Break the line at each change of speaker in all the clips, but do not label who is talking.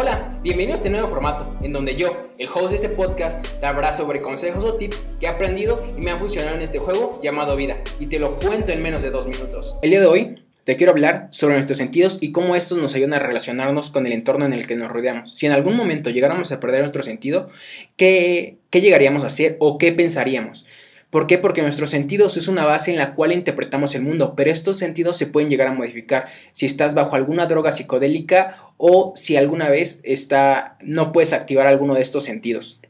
Hola, bienvenido a este nuevo formato, en donde yo, el host de este podcast, te hablará sobre consejos o tips que he aprendido y me han funcionado en este juego llamado vida, y te lo cuento en menos de dos minutos. El día de hoy te quiero hablar sobre nuestros sentidos y cómo estos nos ayudan a relacionarnos con el entorno en el que nos rodeamos. Si en algún momento llegáramos a perder nuestro sentido, ¿qué, qué llegaríamos a hacer o qué pensaríamos? ¿Por qué? Porque nuestros sentidos es una base en la cual interpretamos el mundo, pero estos sentidos se pueden llegar a modificar si estás bajo alguna droga psicodélica o si alguna vez está, no puedes activar alguno de estos sentidos.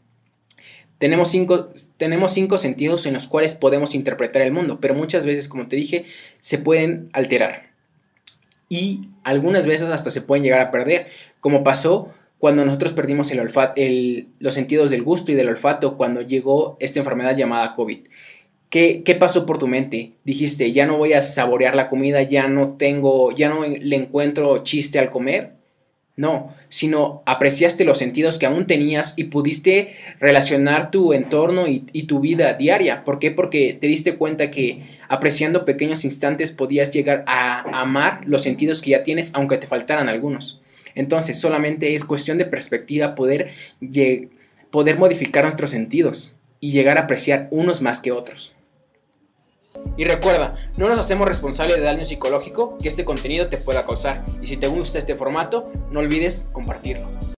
Tenemos cinco, tenemos cinco sentidos en los cuales podemos interpretar el mundo, pero muchas veces, como te dije, se pueden alterar. Y algunas veces hasta se pueden llegar a perder, como pasó cuando nosotros perdimos el olfato, los sentidos del gusto y del olfato cuando llegó esta enfermedad llamada COVID. ¿Qué, ¿Qué, pasó por tu mente? Dijiste, ya no voy a saborear la comida, ya no tengo, ya no le encuentro chiste al comer. No, sino apreciaste los sentidos que aún tenías y pudiste relacionar tu entorno y, y, tu vida diaria. ¿Por qué? Porque te diste cuenta que apreciando pequeños instantes podías llegar a amar los sentidos que ya tienes, aunque te faltaran algunos. Entonces, solamente es cuestión de perspectiva poder, poder modificar nuestros sentidos y llegar a apreciar unos más que otros. Y recuerda, no nos hacemos responsables de daño psicológico que este contenido te pueda causar. Y si te gusta este formato, no olvides compartirlo.